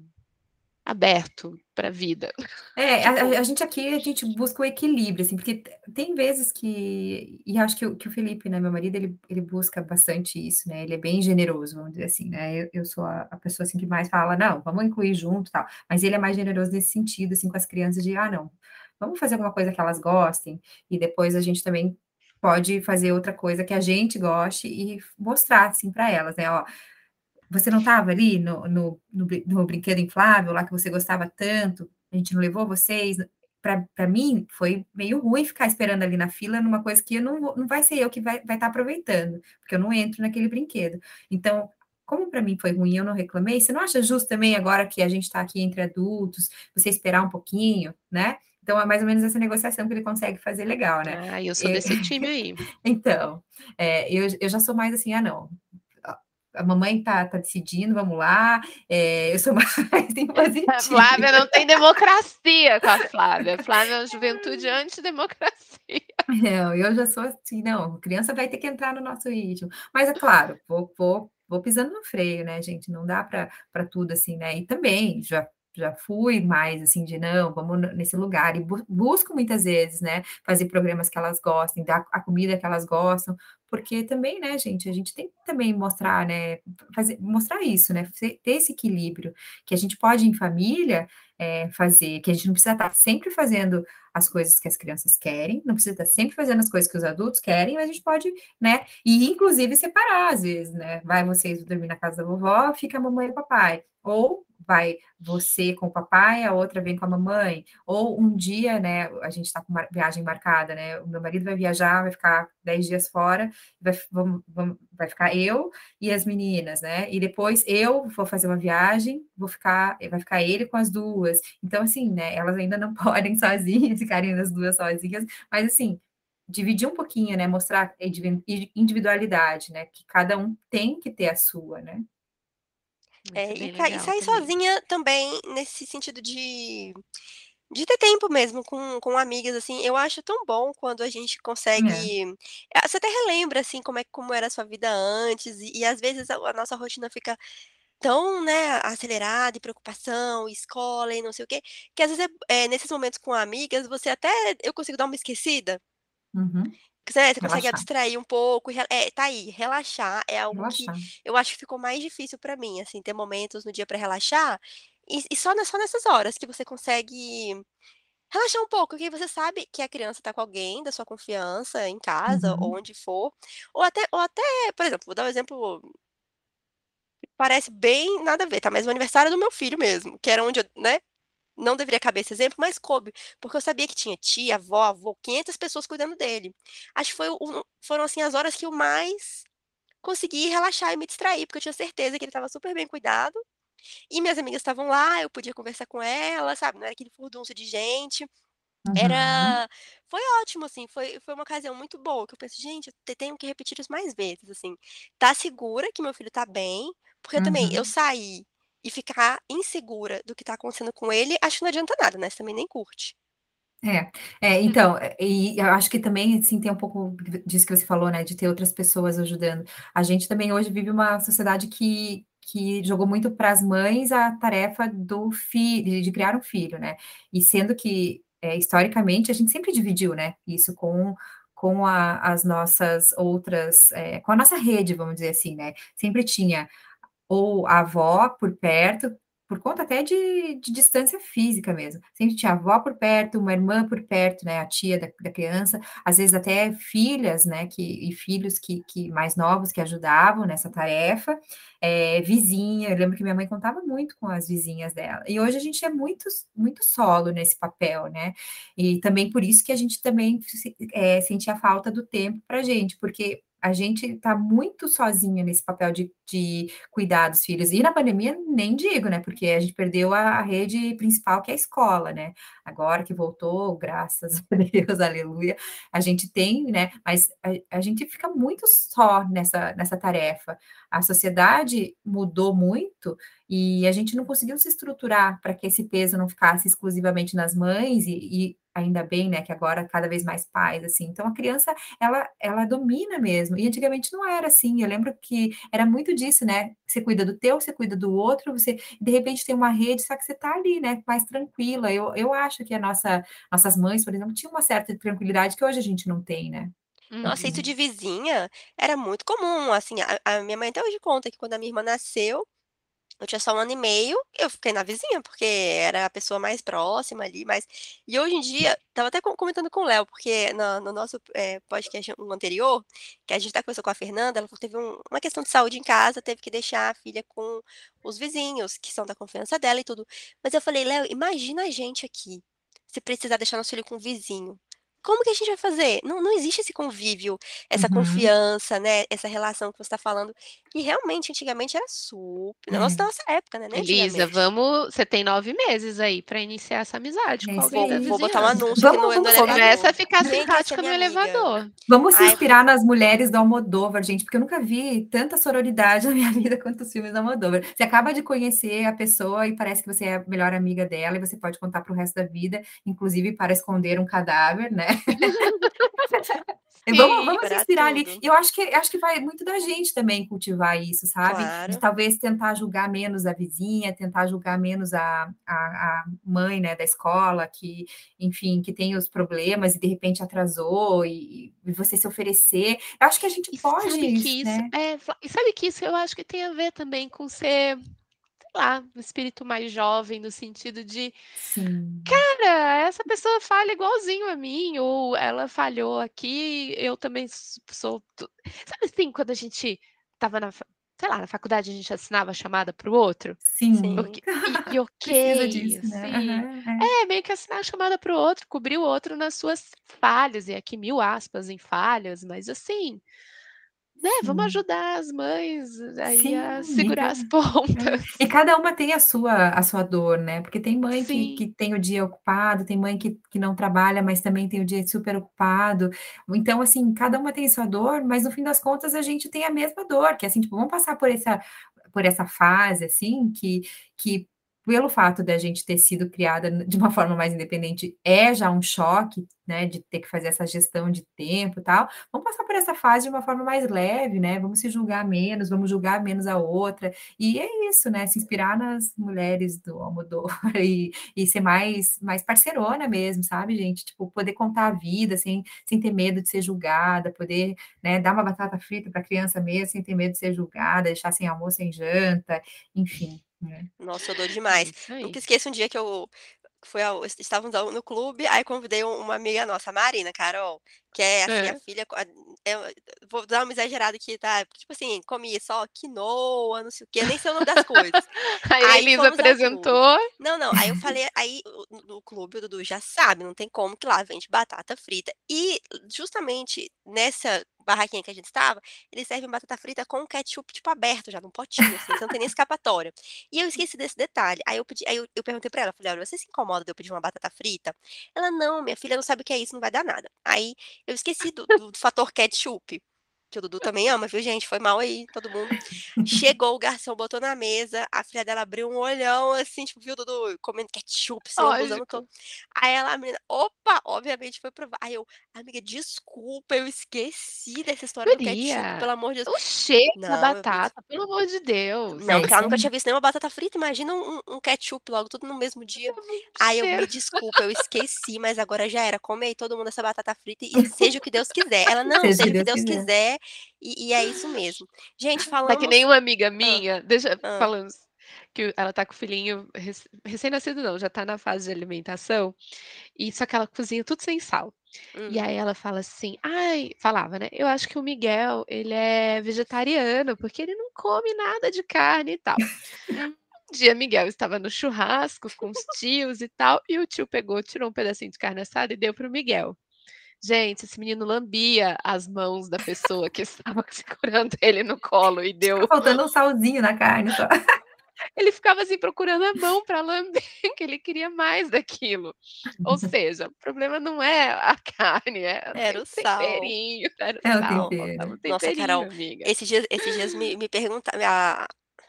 Speaker 2: aberto para a vida.
Speaker 3: É, tipo... a, a, gente aqui, a gente busca o equilíbrio, assim, porque tem vezes que, e acho que o, que o Felipe, né, meu marido, ele, ele busca bastante isso, né, ele é bem generoso, vamos dizer assim, né, eu, eu sou a, a, pessoa, assim, que mais fala, não, vamos incluir junto, tal, mas ele é mais generoso nesse sentido, assim, com as crianças, de, ah, não, vamos fazer alguma coisa que elas gostem, e depois a gente também pode fazer outra coisa que a gente goste e mostrar, assim, para elas, né, ó, você não estava ali no, no, no, no, brinquedo inflável lá que você gostava tanto? A gente não levou vocês? Para mim, foi meio ruim ficar esperando ali na fila numa coisa que eu não, não vai ser eu que vai estar vai tá aproveitando, porque eu não entro naquele brinquedo. Então, como para mim foi ruim, eu não reclamei. Você não acha justo também, agora que a gente está aqui entre adultos, você esperar um pouquinho, né? Então, é mais ou menos essa negociação que ele consegue fazer legal, né?
Speaker 2: Ah, eu sou desse time aí. [laughs]
Speaker 3: então, é, eu, eu já sou mais assim, ah, não, a mamãe tá, tá decidindo, vamos lá. É, eu sou [laughs] mais impositiva. [laughs]
Speaker 2: Flávia não tem democracia com a Flávia. Flávia é uma juventude antidemocracia. [laughs]
Speaker 3: Não, eu já sou assim, não, criança vai ter que entrar no nosso ritmo. Mas é claro, vou, vou, vou pisando no freio, né, gente? Não dá para tudo assim, né? E também já já fui mais assim de não, vamos nesse lugar e bu busco muitas vezes, né, fazer programas que elas gostem, dar a comida que elas gostam, porque também, né, gente, a gente tem que também mostrar, né, fazer, mostrar isso, né, ter esse equilíbrio, que a gente pode em família é, fazer, que a gente não precisa estar sempre fazendo as coisas que as crianças querem, não precisa estar sempre fazendo as coisas que os adultos querem, mas a gente pode, né, e inclusive separar às vezes, né, vai vocês dormir na casa da vovó, fica a mamãe e o papai, ou vai você com o papai, a outra vem com a mamãe, ou um dia, né, a gente está com uma viagem marcada, né, o meu marido vai viajar, vai ficar 10 dias fora, vai, vamos, vamos, vai ficar eu e as meninas, né, e depois eu vou fazer uma viagem, vou ficar, vai ficar ele com as duas, então, assim, né, elas ainda não [laughs] podem sozinhas, ficarem as duas sozinhas, mas, assim, dividir um pouquinho, né, mostrar individualidade, né, que cada um tem que ter a sua, né,
Speaker 1: é, e, e sair sozinha também, nesse sentido de de ter tempo mesmo com, com amigas, assim, eu acho tão bom quando a gente consegue. É. Você até relembra, assim, como é como era a sua vida antes, e, e às vezes a, a, nossa rotina fica tão, né, acelerada, e preocupação, e escola, e não sei o quê, que às vezes é, é, nesses momentos com amigas, você até. Eu consigo dar uma esquecida.
Speaker 3: Uhum.
Speaker 1: Né, você consegue abstrair um pouco, é, tá aí, relaxar é algo relaxar. que eu acho que ficou mais difícil para mim, assim, ter momentos no dia para relaxar, e, e, só, só nessas horas que você consegue relaxar um pouco, que você sabe que a criança tá com alguém da sua confiança, em casa, uhum. ou onde for, ou até, ou até, por exemplo, vou dar um exemplo parece bem nada a ver, tá? Mas o aniversário do meu filho mesmo, que era onde eu, né, não deveria caber esse exemplo, mas coube, porque eu sabia que tinha tia, avó, avô, 500 pessoas cuidando dele. Acho que foi, foram assim as horas que eu mais consegui relaxar e me distrair, porque eu tinha certeza que ele estava super bem cuidado. E minhas amigas estavam lá, eu podia conversar com elas, sabe? Não era aquele furdunço de gente. Uhum. Era. Foi ótimo, assim, foi, foi uma ocasião muito boa, que eu pensei, gente, eu tenho que repetir isso mais vezes, assim. Tá segura que meu filho tá bem, porque uhum. também eu saí e ficar insegura do que está acontecendo com ele, acho que não adianta nada, né? Você também nem curte.
Speaker 3: É, é, então, é, e eu acho que também, assim, tem um pouco disso que você falou, né, de ter outras pessoas ajudando. A gente também hoje vive uma sociedade que, que jogou muito para as mães a tarefa do filho, de criar um filho, né? E sendo que, é, historicamente, a gente sempre dividiu, né? Isso com com a, as nossas outras, é, com a nossa rede, vamos dizer assim, né? Sempre tinha ou a avó por perto, por conta até de, de, distância física mesmo. Sempre tinha avó por perto, uma irmã por perto, né, a tia da, da criança, às vezes até filhas, né, que, e filhos que, que mais novos que ajudavam nessa tarefa, é, vizinha, eu lembro que minha mãe contava muito com as vizinhas dela, e hoje a gente é muito, muito solo nesse papel, né, e também por isso que a gente também é, sentia falta do tempo para gente, porque a gente está muito sozinha nesse papel de, de cuidar dos filhos. E na pandemia, nem digo, né? Porque a gente perdeu a rede principal, que é a escola, né? Agora que voltou, graças [laughs] a Deus, aleluia, a gente tem, né? Mas a, a gente fica muito só nessa, nessa tarefa. A sociedade mudou muito e a gente não conseguiu se estruturar para que esse peso não ficasse exclusivamente nas mães e, e ainda bem, né, que agora cada vez mais pais, assim. Então a criança, ela, ela domina mesmo. E antigamente não era assim. Eu lembro que era muito disso, né? Você cuida do teu, você cuida do outro, você de repente tem uma rede, só que você tá ali, né, mais tranquila. Eu, eu acho que a nossa, nossas mães, por exemplo, tinham uma certa tranquilidade que hoje a gente não tem, né?
Speaker 1: Nossa, isso uhum. de vizinha era muito comum, assim, a, a minha mãe até hoje conta que quando a minha irmã nasceu, eu tinha só um ano e meio, eu fiquei na vizinha, porque era a pessoa mais próxima ali, mas e hoje em dia, tava até comentando com o Léo, porque no no nosso, eh, podcast um anterior, que a gente até conversou com a Fernanda, ela teve um uma questão de saúde em casa, teve que deixar a filha com os vizinhos, que são da confiança dela e tudo. Mas eu falei: "Léo, imagina a gente aqui, se precisar deixar nosso filho com o vizinho como que a gente vai fazer? Não, não existe esse convívio, essa uhum. confiança, né? Essa relação que você está falando, que realmente antigamente era super. Na nossa, nossa época, né?
Speaker 2: Elisa, vamos. Você tem nove meses aí para iniciar essa amizade. É com
Speaker 1: vou, vou botar um anúncio
Speaker 2: vamos, aqui no, vamos, no Começa a ficar simpática no elevador.
Speaker 3: Vamos se inspirar Ai, nas mulheres do Almodóvar, gente, porque eu nunca vi tanta sororidade [laughs] na minha vida quanto os filmes do Almodóvar. Você acaba de conhecer a pessoa e parece que você é a melhor amiga dela e você pode contar para o resto da vida, inclusive para esconder um cadáver, né? Sim, [laughs] vamos, vamos inspirar tudo. ali. Eu acho que acho que vai muito da gente também cultivar isso, sabe? Claro. De talvez tentar julgar menos a vizinha, tentar julgar menos a, a, a, mãe né, da escola, que, enfim, que tem os problemas e de repente atrasou, e, e você se oferecer. Eu acho que a gente e pode.
Speaker 2: Sabe isso, que isso, né? é, e sabe que isso eu acho que tem a ver também com ser lá, um espírito mais jovem, no sentido de, Sim. cara, essa pessoa falha igualzinho a mim, ou ela falhou aqui, eu também sou. Sabe assim, quando a gente tava na, sei lá, na faculdade a gente assinava a chamada para o outro?
Speaker 3: Sim.
Speaker 2: O que, e, e ok, [laughs] disso, né? Uhum, é. é. meio que assinar a chamada para o outro, cobrir o outro nas suas falhas, e aqui mil aspas em falhas, mas assim, né, vamos ajudar as mães aí Sim, a segurar as pontas.
Speaker 3: E cada uma tem a sua, a sua dor, né? Porque tem mãe que, que tem o dia ocupado, tem mãe que, que não trabalha, mas também tem o dia super ocupado. Então, assim, cada uma tem a sua dor, mas no fim das contas a gente tem a mesma dor, que é assim, tipo, vamos passar por essa, por essa fase, assim, que, que pelo fato da gente ter sido criada de uma forma mais independente, é já um choque, né, de ter que fazer essa gestão de tempo e tal. Vamos passar por essa fase de uma forma mais leve, né? Vamos se julgar menos, vamos julgar menos a outra. E é isso, né? Se inspirar nas mulheres do Almodóvar [laughs] e, e ser mais, mais parcerona mesmo, sabe, gente? Tipo, poder contar a vida sem, sem ter medo de ser julgada, poder, né, dar uma batata frita para a criança mesmo sem ter medo de ser julgada, deixar sem almoço, sem janta, enfim.
Speaker 1: É. Nossa, eu dou demais. Nunca esqueço um dia que eu fui ao, estávamos no clube, aí convidei uma amiga nossa, a Marina, Carol, que é a minha é. filha. Eu vou dar uma exagerada aqui, tá? Tipo assim, comi só quinoa, não sei o quê, nem sei o nome das coisas. [laughs]
Speaker 2: aí, aí a Elisa apresentou.
Speaker 1: Não, não. Aí eu [laughs] falei, aí no clube o Dudu já sabe, não tem como que lá vende batata frita. E justamente nessa barraquinha que a gente estava, eles servem batata frita com ketchup, tipo, aberto já, num potinho, assim, então não tem nem escapatória. E eu esqueci desse detalhe. Aí eu pedi, aí eu, eu perguntei pra ela, falei, olha, você se incomoda de eu pedir uma batata frita? Ela, não, minha filha não sabe o que é isso, não vai dar nada. Aí eu esqueci do, do, fator ketchup. Que o Dudu também ama, viu, gente? Foi mal aí, todo mundo. Chegou, o garçom botou na mesa, a filha dela abriu um olhão, assim, tipo, viu, Dudu, comendo ketchup, se lambuzando todo. Aí ela, a menina, opa, obviamente foi provar. Aí eu, amiga, desculpa, eu esqueci dessa história Maria, do ketchup, pelo amor de Deus.
Speaker 2: O cheiro da batata, pelo amor de Deus.
Speaker 1: Não, porque ela nunca tinha visto nenhuma batata frita, imagina um, um ketchup logo, tudo no mesmo dia. Aí eu, me desculpa, eu esqueci, mas agora já era, come aí todo mundo essa batata frita e [laughs] seja o que Deus quiser. Ela, não, seja, seja o que Deus quiser, quiser e, e, é isso mesmo. Gente, falando... [laughs]
Speaker 2: Tá que nem uma amiga minha, ah, deixa, ah. falando que ela tá com o filhinho recém-nascido não, já tá na fase de alimentação, e só que ela cozinha tudo sem sal. E aí ela fala assim, ai, falava, né? Eu acho que o Miguel, ele é vegetariano, porque ele não come nada de carne e tal. um dia Miguel estava no churrasco com os tios e tal, e o tio pegou, tirou um pedacinho de carne assada e deu pro Miguel. Gente, esse menino lambia as mãos da pessoa que [laughs] estava segurando ele no colo e deu.
Speaker 3: Tá faltando um salzinho na carne só. [laughs]
Speaker 2: Ele ficava assim procurando a mão para lamber, [laughs] que ele queria mais daquilo. Ou seja, o problema não é a carne, é
Speaker 1: era o sal.
Speaker 2: Temperinho, era
Speaker 3: é o sal. Tempero.
Speaker 1: Nossa, Carol, amiga. esses dias, esses dias me, me perguntaram,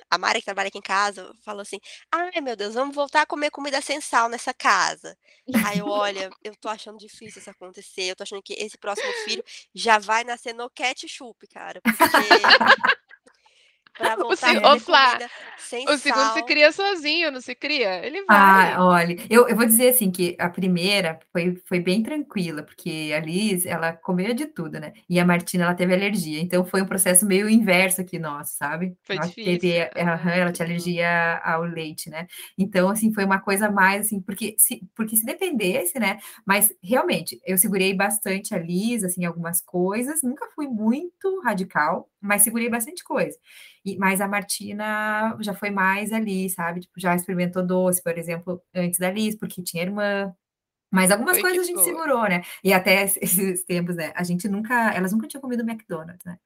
Speaker 1: a, Mari que trabalha aqui em casa falou assim: ai meu Deus, vamos voltar a comer comida sem sal nessa casa. Aí eu, olha, [laughs] eu tô achando difícil isso acontecer. Eu tô achando que esse próximo filho já vai nascer no ketchup, cara. Porque
Speaker 2: Pra [laughs] voltar o, a Flá, o segundo se cria sozinho, não se cria? Ele vai.
Speaker 3: Ah, olha, eu, eu vou dizer assim que a primeira foi, foi bem tranquila, porque a Liz, ela comeu de tudo, né? E a Martina, ela teve alergia, então foi um processo meio inverso aqui nosso, sabe?
Speaker 2: Foi
Speaker 3: ela
Speaker 2: difícil.
Speaker 3: Teve, uhum, ela tinha alergia ao leite, né? Então, assim, foi uma coisa mais assim, porque se, porque se dependesse, né? Mas realmente, eu segurei bastante a Liz, assim, algumas coisas, nunca fui muito radical, mas segurei bastante coisa. E, mas a Martina já foi mais ali, sabe? Tipo, já experimentou doce, por exemplo, antes da Liz, porque tinha irmã. Mas algumas coisas a gente segurou, né? E até [laughs] esses tempos, né? A gente nunca, elas nunca tinham comido McDonald's, né?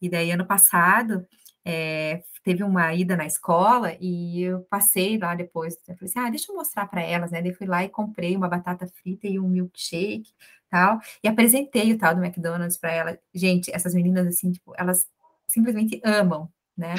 Speaker 3: E daí, ano passado, é, teve uma ida na escola e eu passei lá depois, eu falei assim, ah, deixa eu mostrar para elas, né? Daí fui lá e comprei uma batata frita e um milkshake, tal, e apresentei o tal do McDonald's para elas. Gente, essas meninas, assim, tipo, elas simplesmente amam né?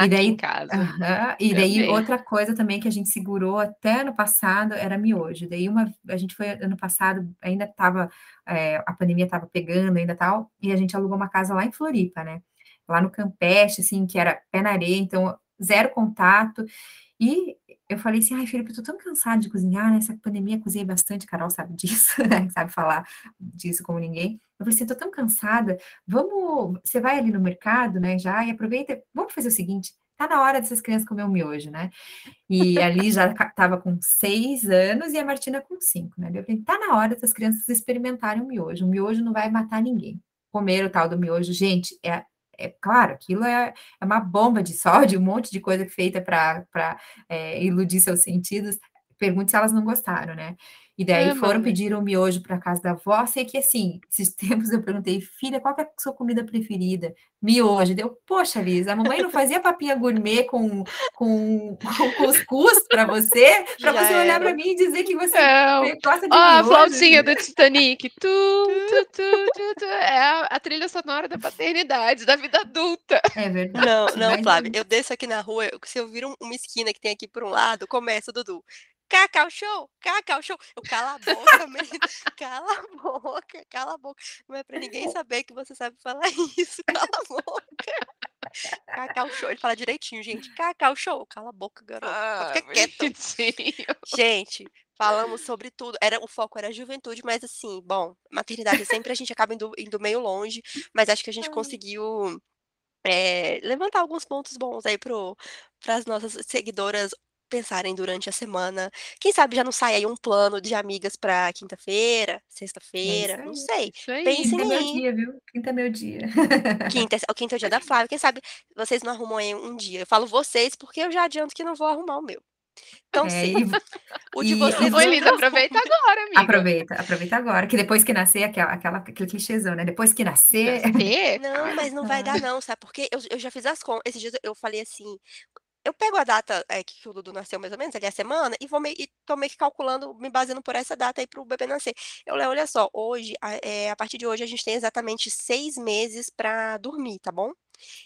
Speaker 2: E daí, em casa. Uh
Speaker 3: -huh, e daí outra coisa também que a gente segurou até ano passado era miojo. Daí uma, a gente foi ano passado, ainda estava, é, a pandemia estava pegando ainda tal, e a gente alugou uma casa lá em Floripa, né? Lá no Campeche, assim, que era pé na areia, então zero contato. E eu falei assim, ai, Felipe, eu tô tão cansada de cozinhar, nessa pandemia cozinhei bastante, Carol sabe disso, [laughs] né? Sabe falar disso como ninguém. Eu falei assim, tô tão cansada, vamos, você vai ali no mercado, né, já, e aproveita, vamos fazer o seguinte, tá na hora dessas crianças comer um miojo, né? E ali já tava com seis anos e a Martina com cinco, né? Eu falei, tá na hora dessas crianças experimentarem o miojo, o miojo não vai matar ninguém. Comer o tal do miojo, gente, é é claro, aquilo é, é uma bomba de sódio, um monte de coisa feita para é, iludir seus sentidos. Pergunte se elas não gostaram, né? E daí é, foram pedir um miojo para casa da avó. Sei que assim, esses [laughs] tempos eu perguntei, filha, qual é a sua comida preferida? Miojo. Deu, poxa, Liz, a mamãe não fazia papinha gourmet com, com, [laughs] com cuscuz para você, para você olhar para mim e dizer que você
Speaker 2: é. gosta de oh, miojo. a flautinha do Titanic. [laughs] Tu, tu, tu, tu, tu. É a, a, trilha sonora da paternidade, da vida adulta.
Speaker 3: É verdade.
Speaker 1: Não, não, Flávia, eu desço aqui na rua, se eu vir uma esquina que tem aqui por um lado, começa, Dudu. Cacau Show, Cacau Show. Eu cala a boca, menina. [laughs] Cala a boca, cala a boca. Não é pra ninguém saber que você sabe falar [laughs] isso. Cala a boca. Cacau Show. Ele fala direitinho, gente. Cacau Show. Cala a boca, garoto. Ah, Fica quieto. Gente, falamos sobre tudo. Era, o foco era a juventude, mas assim, bom, maternidade sempre a gente acaba indo, indo meio longe, mas acho que a gente conseguiu é, levantar alguns pontos bons aí para as nossas seguidoras pensarem durante a semana. Quem sabe já não sai aí um plano de amigas para quinta-feira, é sexta-feira, não sei.
Speaker 3: Isso aí. Pensem quinta é meu dia, viu? Quinta é meu dia.
Speaker 1: Quinta, o quinta é o dia da Flávia. Quem sabe vocês não arrumam aí um dia. Eu falo vocês porque eu já adianto que não vou arrumar o meu. Então, é, sim. [laughs] o de vocês.
Speaker 2: Oi, Lisa, aproveita agora, amiga.
Speaker 3: Aproveita, aproveita agora. Que depois que nascer, aquela, aquela, aquele clichêzão, né? Depois que nascer.
Speaker 1: nascer? [laughs] Não, mas não vai dar, não, sabe? Porque eu, eu já fiz as contas. Esses dias eu falei assim: eu pego a data é, que o Dudu nasceu, mais ou menos, ali a semana, e vou me, e tô meio que calculando, me baseando por essa data aí para o bebê nascer. Eu leio, olha só, hoje, a, é, a partir de hoje, a gente tem exatamente seis meses para dormir, tá bom?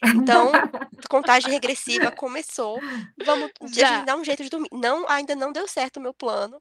Speaker 1: Então, [laughs] contagem regressiva começou. Vamos, Já. dá um jeito de dormir. Não, ainda não deu certo o meu plano.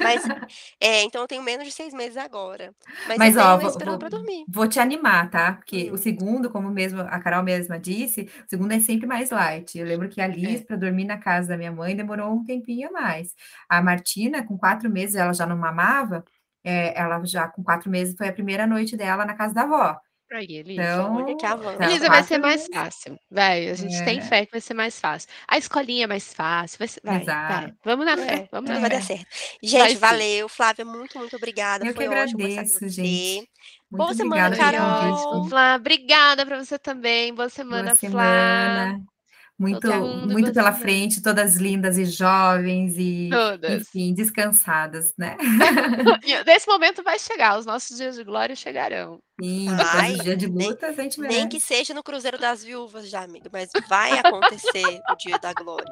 Speaker 1: Mas, [laughs] é, então eu tenho menos de seis meses agora. Mas, Mas ó, vou, vou,
Speaker 3: vou, te animar, tá? Porque hum. o segundo, como mesmo a Carol mesma disse, o segundo é sempre mais light. Eu lembro que a Liz, é. para dormir na casa da minha mãe, demorou um tempinho a mais. A Martina, com quatro meses, ela já não mamava. É, ela já com quatro meses foi a primeira noite dela na casa da avó.
Speaker 2: Aí, Elisa, então, olha que avanço. Elisa, vai ser mais fácil. Vai, a gente é. tem fé que vai ser mais fácil. A escolinha é mais fácil. Vai, ser, vai, vai. Vamos na fé. É, vamos na
Speaker 1: vai dar certo. Gente, valeu. Flávia, muito, muito obrigada.
Speaker 3: Eu Foi que agradeço, gente.
Speaker 1: Muito Boa semana, Carol.
Speaker 2: Flá, obrigada para você também. Boa semana, Boa semana. Flá.
Speaker 3: Muito, muito pela frente, todas lindas e jovens e, todas. enfim, descansadas, né? [laughs]
Speaker 2: Nesse momento vai chegar, os nossos dias de glória chegarão.
Speaker 3: Sim, do dia de luta, a gente
Speaker 1: merece. Nem que seja no Cruzeiro das Viúvas já, amigo, mas vai acontecer o dia da glória.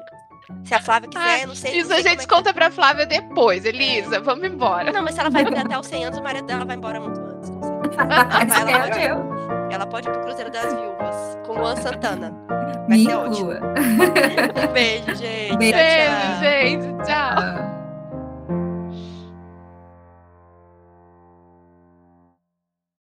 Speaker 1: Se a Flávia quiser, ah, não sei.
Speaker 2: Isso
Speaker 1: não
Speaker 2: sei a gente é conta é. pra Flávia depois, Elisa. Vamos embora.
Speaker 1: Não, mas se ela vai viver até os 100 anos, o marido dela vai embora muito antes. Ela, ela, pode, ela pode ir pro Cruzeiro das Viúvas com Luan Santana. Vai ser ótimo. um beijo, gente.
Speaker 2: Beijo, tchau, tchau. gente. Tchau.